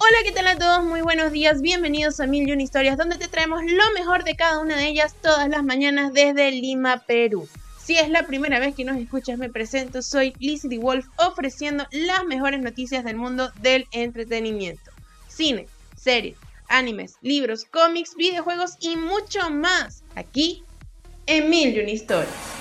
Hola, ¿qué tal a todos? Muy buenos días, bienvenidos a Mil y Historias, donde te traemos lo mejor de cada una de ellas todas las mañanas desde Lima, Perú. Si es la primera vez que nos escuchas, me presento, soy Lizzie Wolf, ofreciendo las mejores noticias del mundo del entretenimiento. Cine, series, animes, libros, cómics, videojuegos y mucho más, aquí en Mil Historias.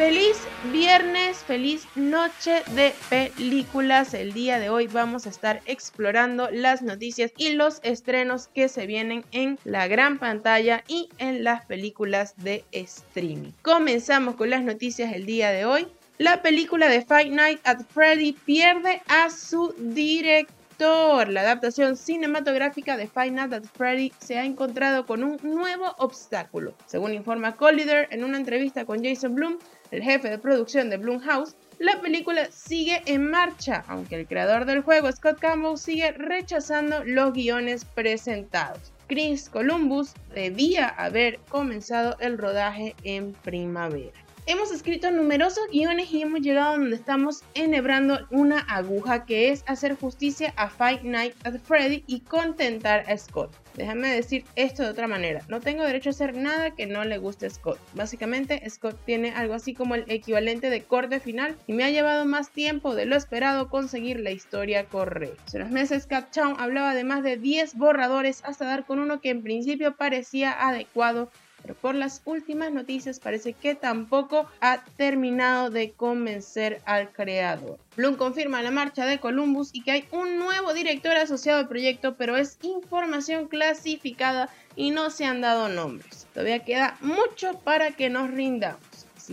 Feliz viernes, feliz noche de películas. El día de hoy vamos a estar explorando las noticias y los estrenos que se vienen en la gran pantalla y en las películas de streaming. Comenzamos con las noticias el día de hoy. La película de Fight Night at Freddy pierde a su director la adaptación cinematográfica de Five Nights at Freddy se ha encontrado con un nuevo obstáculo. Según informa Collider en una entrevista con Jason Blum, el jefe de producción de Blumhouse, la película sigue en marcha, aunque el creador del juego, Scott Campbell, sigue rechazando los guiones presentados. Chris Columbus debía haber comenzado el rodaje en primavera. Hemos escrito numerosos guiones y hemos llegado a donde estamos enhebrando una aguja que es hacer justicia a Fight Night at Freddy y contentar a Scott. Déjame decir esto de otra manera. No tengo derecho a hacer nada que no le guste a Scott. Básicamente, Scott tiene algo así como el equivalente de corte final y me ha llevado más tiempo de lo esperado conseguir la historia correcta. Hace unos meses, Captown hablaba de más de 10 borradores hasta dar con uno que en principio parecía adecuado pero por las últimas noticias parece que tampoco ha terminado de convencer al creador. Bloom confirma la marcha de Columbus y que hay un nuevo director asociado al proyecto, pero es información clasificada y no se han dado nombres. Todavía queda mucho para que nos rindamos.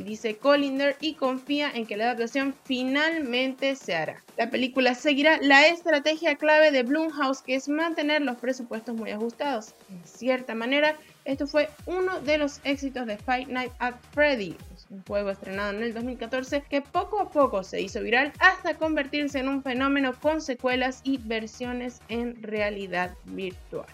Dice Collinder y confía en que la adaptación finalmente se hará. La película seguirá la estrategia clave de Blumhouse, que es mantener los presupuestos muy ajustados. En cierta manera, esto fue uno de los éxitos de Fight Night at Freddy, un juego estrenado en el 2014 que poco a poco se hizo viral hasta convertirse en un fenómeno con secuelas y versiones en realidad virtual.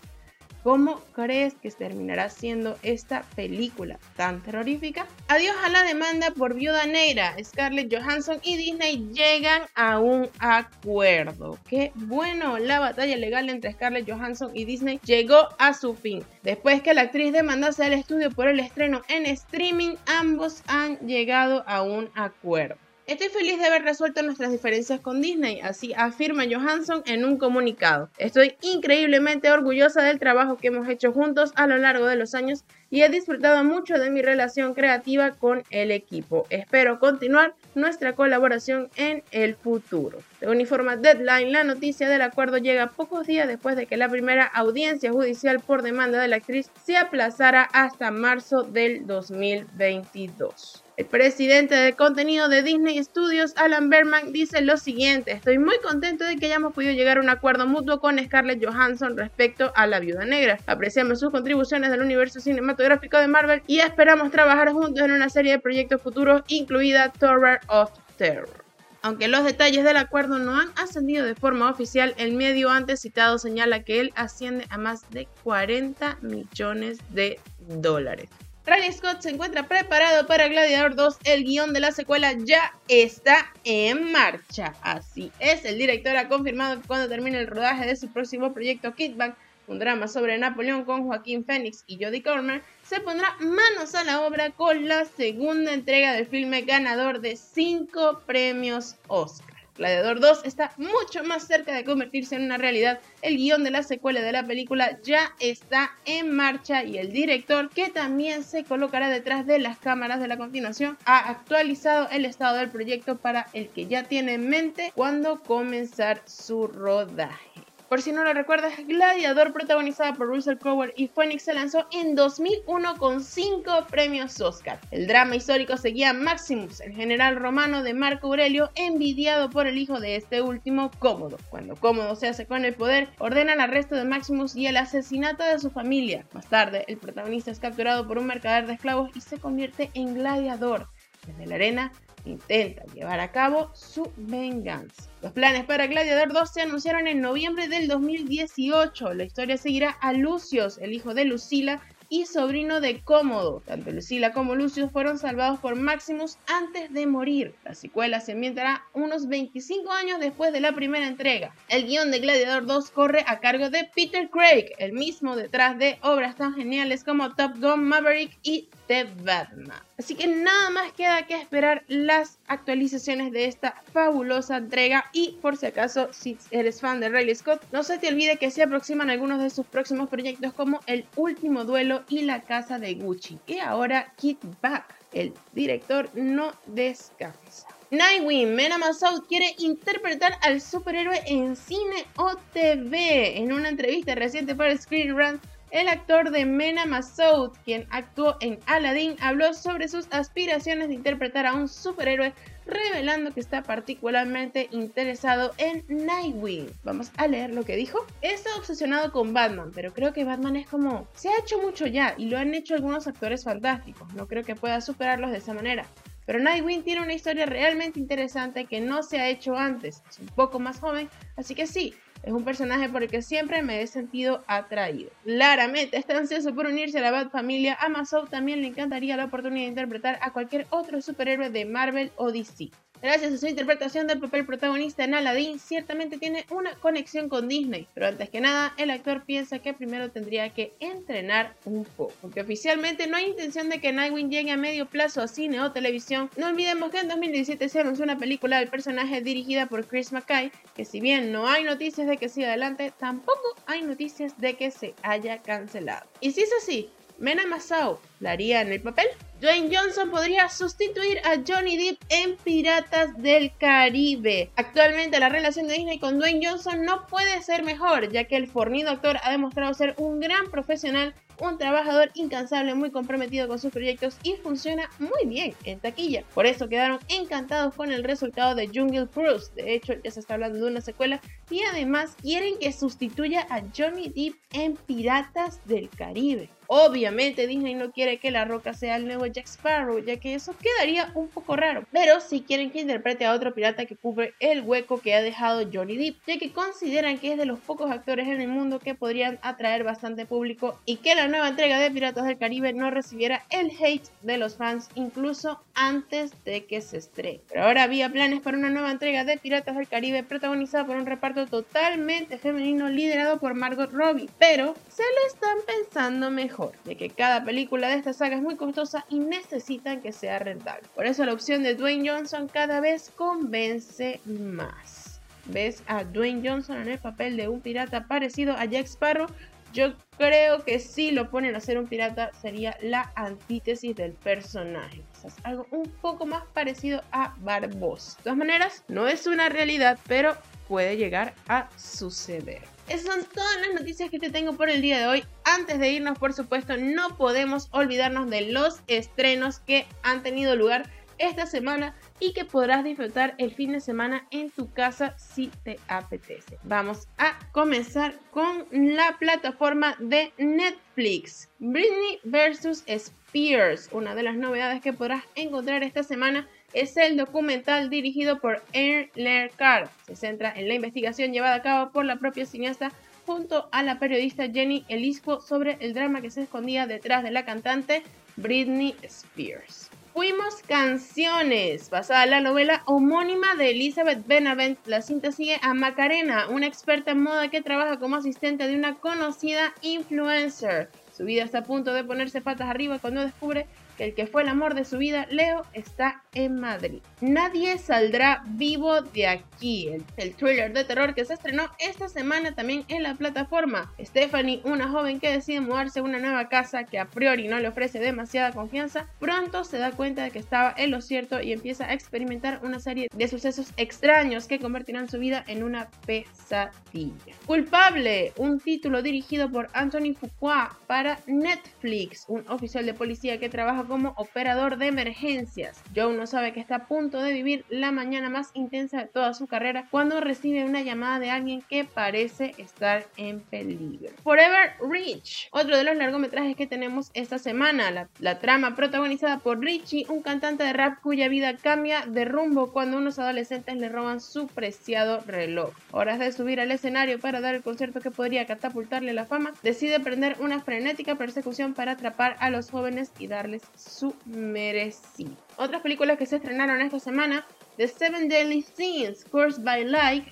¿Cómo crees que terminará siendo esta película tan terrorífica? Adiós a la demanda por Viuda Negra. Scarlett Johansson y Disney llegan a un acuerdo. Qué bueno, la batalla legal entre Scarlett Johansson y Disney llegó a su fin. Después que la actriz demandase al estudio por el estreno en streaming, ambos han llegado a un acuerdo. Estoy feliz de haber resuelto nuestras diferencias con Disney, así afirma Johansson en un comunicado. Estoy increíblemente orgullosa del trabajo que hemos hecho juntos a lo largo de los años y he disfrutado mucho de mi relación creativa con el equipo. Espero continuar nuestra colaboración en el futuro. Según informa Deadline, la noticia del acuerdo llega pocos días después de que la primera audiencia judicial por demanda de la actriz se aplazara hasta marzo del 2022. El presidente de contenido de Disney Studios, Alan Berman, dice lo siguiente, estoy muy contento de que hayamos podido llegar a un acuerdo mutuo con Scarlett Johansson respecto a la viuda negra. Apreciamos sus contribuciones del universo cinematográfico de Marvel y esperamos trabajar juntos en una serie de proyectos futuros, incluida Tower of Terror. Aunque los detalles del acuerdo no han ascendido de forma oficial, el medio antes citado señala que él asciende a más de 40 millones de dólares. Riley Scott se encuentra preparado para Gladiador 2. El guion de la secuela ya está en marcha. Así es, el director ha confirmado que cuando termine el rodaje de su próximo proyecto Kidback, un drama sobre Napoleón con Joaquín Phoenix y Jodie Comer, se pondrá manos a la obra con la segunda entrega del filme ganador de 5 premios Oscar. Gladiador 2 está mucho más cerca de convertirse en una realidad. El guion de la secuela de la película ya está en marcha y el director, que también se colocará detrás de las cámaras de la continuación, ha actualizado el estado del proyecto para el que ya tiene en mente cuando comenzar su rodaje. Por si no lo recuerdas, Gladiador, protagonizada por Russell Crowe y Phoenix, se lanzó en 2001 con 5 premios Oscar. El drama histórico seguía a Maximus, el general romano de Marco Aurelio, envidiado por el hijo de este último, Cómodo. Cuando Cómodo se hace con el poder, ordena el arresto de Maximus y el asesinato de su familia. Más tarde, el protagonista es capturado por un mercader de esclavos y se convierte en gladiador. Desde la arena, intenta llevar a cabo su venganza. Los planes para Gladiador 2 se anunciaron en noviembre del 2018. La historia seguirá a Lucius, el hijo de Lucila, y sobrino de Cómodo. Tanto Lucila como Lucius fueron salvados por Maximus antes de morir. La secuela se ambientará unos 25 años después de la primera entrega. El guion de Gladiador 2 corre a cargo de Peter Craig, el mismo detrás de obras tan geniales como Top Gun Maverick y The Batman. Así que nada más queda que esperar las actualizaciones de esta fabulosa entrega y por si acaso si eres fan de Riley Scott, no se te olvide que se aproximan algunos de sus próximos proyectos como El Último Duelo y La Casa de Gucci. Y ahora Kid Back, el director no descansa. Nightwing, Mena Massoud quiere interpretar al superhéroe en cine o TV. En una entrevista reciente para Screen Run, el actor de Mena Massoud, quien actuó en Aladdin, habló sobre sus aspiraciones de interpretar a un superhéroe, revelando que está particularmente interesado en Nightwing. Vamos a leer lo que dijo. Está obsesionado con Batman, pero creo que Batman es como... Se ha hecho mucho ya y lo han hecho algunos actores fantásticos. No creo que pueda superarlos de esa manera. Pero Nightwing tiene una historia realmente interesante que no se ha hecho antes. Es un poco más joven, así que sí, es un personaje por el que siempre me he sentido atraído. Claramente está ansioso por unirse a la Bat familia. A también le encantaría la oportunidad de interpretar a cualquier otro superhéroe de Marvel o DC. Gracias a su interpretación del papel protagonista en Aladdin, ciertamente tiene una conexión con Disney, pero antes que nada, el actor piensa que primero tendría que entrenar un poco. Aunque oficialmente no hay intención de que Nightwing llegue a medio plazo a cine o televisión, no olvidemos que en 2017 se anunció una película del personaje dirigida por Chris McKay, que si bien no hay noticias de que siga adelante, tampoco hay noticias de que se haya cancelado. Y si es así, Mena Masao la haría en el papel. Dwayne Johnson podría sustituir a Johnny Depp en Piratas del Caribe. Actualmente la relación de Disney con Dwayne Johnson no puede ser mejor, ya que el fornido actor ha demostrado ser un gran profesional un trabajador incansable muy comprometido con sus proyectos y funciona muy bien en taquilla. Por eso quedaron encantados con el resultado de Jungle Cruise. De hecho, ya se está hablando de una secuela y además quieren que sustituya a Johnny Depp en Piratas del Caribe. Obviamente Disney no quiere que La Roca sea el nuevo Jack Sparrow, ya que eso quedaría un poco raro. Pero sí quieren que interprete a otro pirata que cubre el hueco que ha dejado Johnny Depp, ya que consideran que es de los pocos actores en el mundo que podrían atraer bastante público y que la nueva entrega de Piratas del Caribe no recibiera el hate de los fans incluso antes de que se estrene. Pero ahora había planes para una nueva entrega de Piratas del Caribe protagonizada por un reparto totalmente femenino liderado por Margot Robbie, pero se lo están pensando mejor, de que cada película de esta saga es muy costosa y necesitan que sea rentable. Por eso la opción de Dwayne Johnson cada vez convence más. ¿Ves a Dwayne Johnson en el papel de un pirata parecido a Jack Sparrow? Yo creo que si lo ponen a ser un pirata sería la antítesis del personaje. Quizás algo un poco más parecido a Barbosa. De todas maneras, no es una realidad, pero puede llegar a suceder. Esas son todas las noticias que te tengo por el día de hoy. Antes de irnos, por supuesto, no podemos olvidarnos de los estrenos que han tenido lugar esta semana y que podrás disfrutar el fin de semana en tu casa si te apetece. Vamos a comenzar con la plataforma de Netflix. Britney vs. Spears, una de las novedades que podrás encontrar esta semana es el documental dirigido por Erin Lercard. Se centra en la investigación llevada a cabo por la propia cineasta junto a la periodista Jenny Elisco sobre el drama que se escondía detrás de la cantante Britney Spears. Fuimos Canciones, basada en la novela homónima de Elizabeth Benavent. La cinta sigue a Macarena, una experta en moda que trabaja como asistente de una conocida influencer. Su vida está a punto de ponerse patas arriba cuando descubre que el que fue el amor de su vida, Leo, está en Madrid. Nadie saldrá vivo de aquí. El, thriller de terror que se estrenó esta semana también en la plataforma. Stephanie, una joven que decide mudarse a una nueva casa que a priori no le ofrece demasiada confianza, pronto se da cuenta de que estaba en lo cierto y empieza a experimentar una serie de sucesos extraños que convertirán su vida en una pesadilla. Culpable, un título dirigido por Anthony Fuqua para Netflix, un oficial de policía que trabaja como operador de emergencias. Joe no sabe que está a punto de vivir la mañana más intensa de toda su carrera cuando recibe una llamada de alguien que parece estar en peligro. Forever Rich, otro de los largometrajes que tenemos esta semana. La, la trama protagonizada por Richie, un cantante de rap cuya vida cambia de rumbo cuando unos adolescentes le roban su preciado reloj. Horas de subir al escenario para dar el concierto que podría catapultarle la fama, decide prender una frenética persecución para atrapar a los jóvenes y darles su merecido. Otras películas que se estrenaron esta semana, The Seven Deadly Sins, Cursed by Like,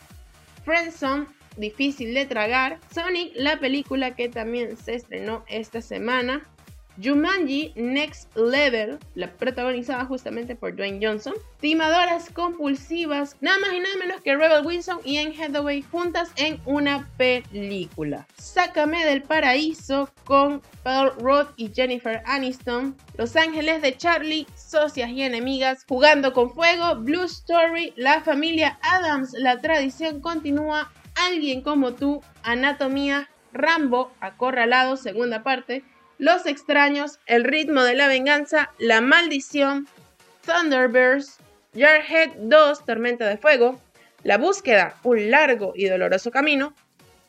Friendzone, Difícil de Tragar, Sonic, la película que también se estrenó esta semana, Jumanji Next Level, la protagonizada justamente por Dwayne Johnson. Timadoras compulsivas, nada más y nada menos que Rebel Wilson y Anne Hathaway juntas en una película. Sácame del paraíso con Paul Roth y Jennifer Aniston. Los Ángeles de Charlie, socias y enemigas, jugando con fuego. Blue Story, la familia Adams, la tradición continúa. Alguien como tú, Anatomía, Rambo, Acorralado, segunda parte. Los extraños, El ritmo de la venganza, La maldición, Thunderbirds, Jarhead 2, Tormenta de Fuego, La búsqueda, un largo y doloroso camino,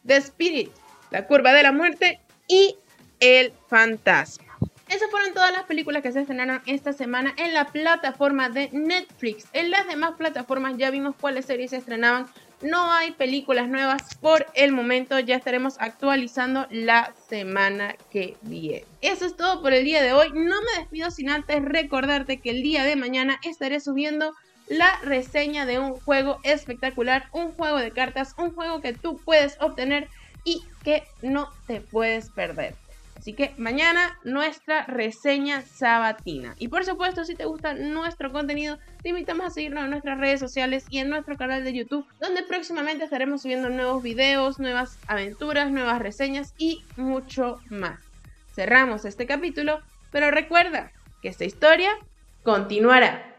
The Spirit, La curva de la muerte y El fantasma. Esas fueron todas las películas que se estrenaron esta semana en la plataforma de Netflix. En las demás plataformas ya vimos cuáles series se estrenaban no hay películas nuevas por el momento, ya estaremos actualizando la semana que viene. Eso es todo por el día de hoy. No me despido sin antes recordarte que el día de mañana estaré subiendo la reseña de un juego espectacular, un juego de cartas, un juego que tú puedes obtener y que no te puedes perder. Así que mañana nuestra reseña sabatina. Y por supuesto, si te gusta nuestro contenido, te invitamos a seguirnos en nuestras redes sociales y en nuestro canal de YouTube, donde próximamente estaremos subiendo nuevos videos, nuevas aventuras, nuevas reseñas y mucho más. Cerramos este capítulo, pero recuerda que esta historia continuará.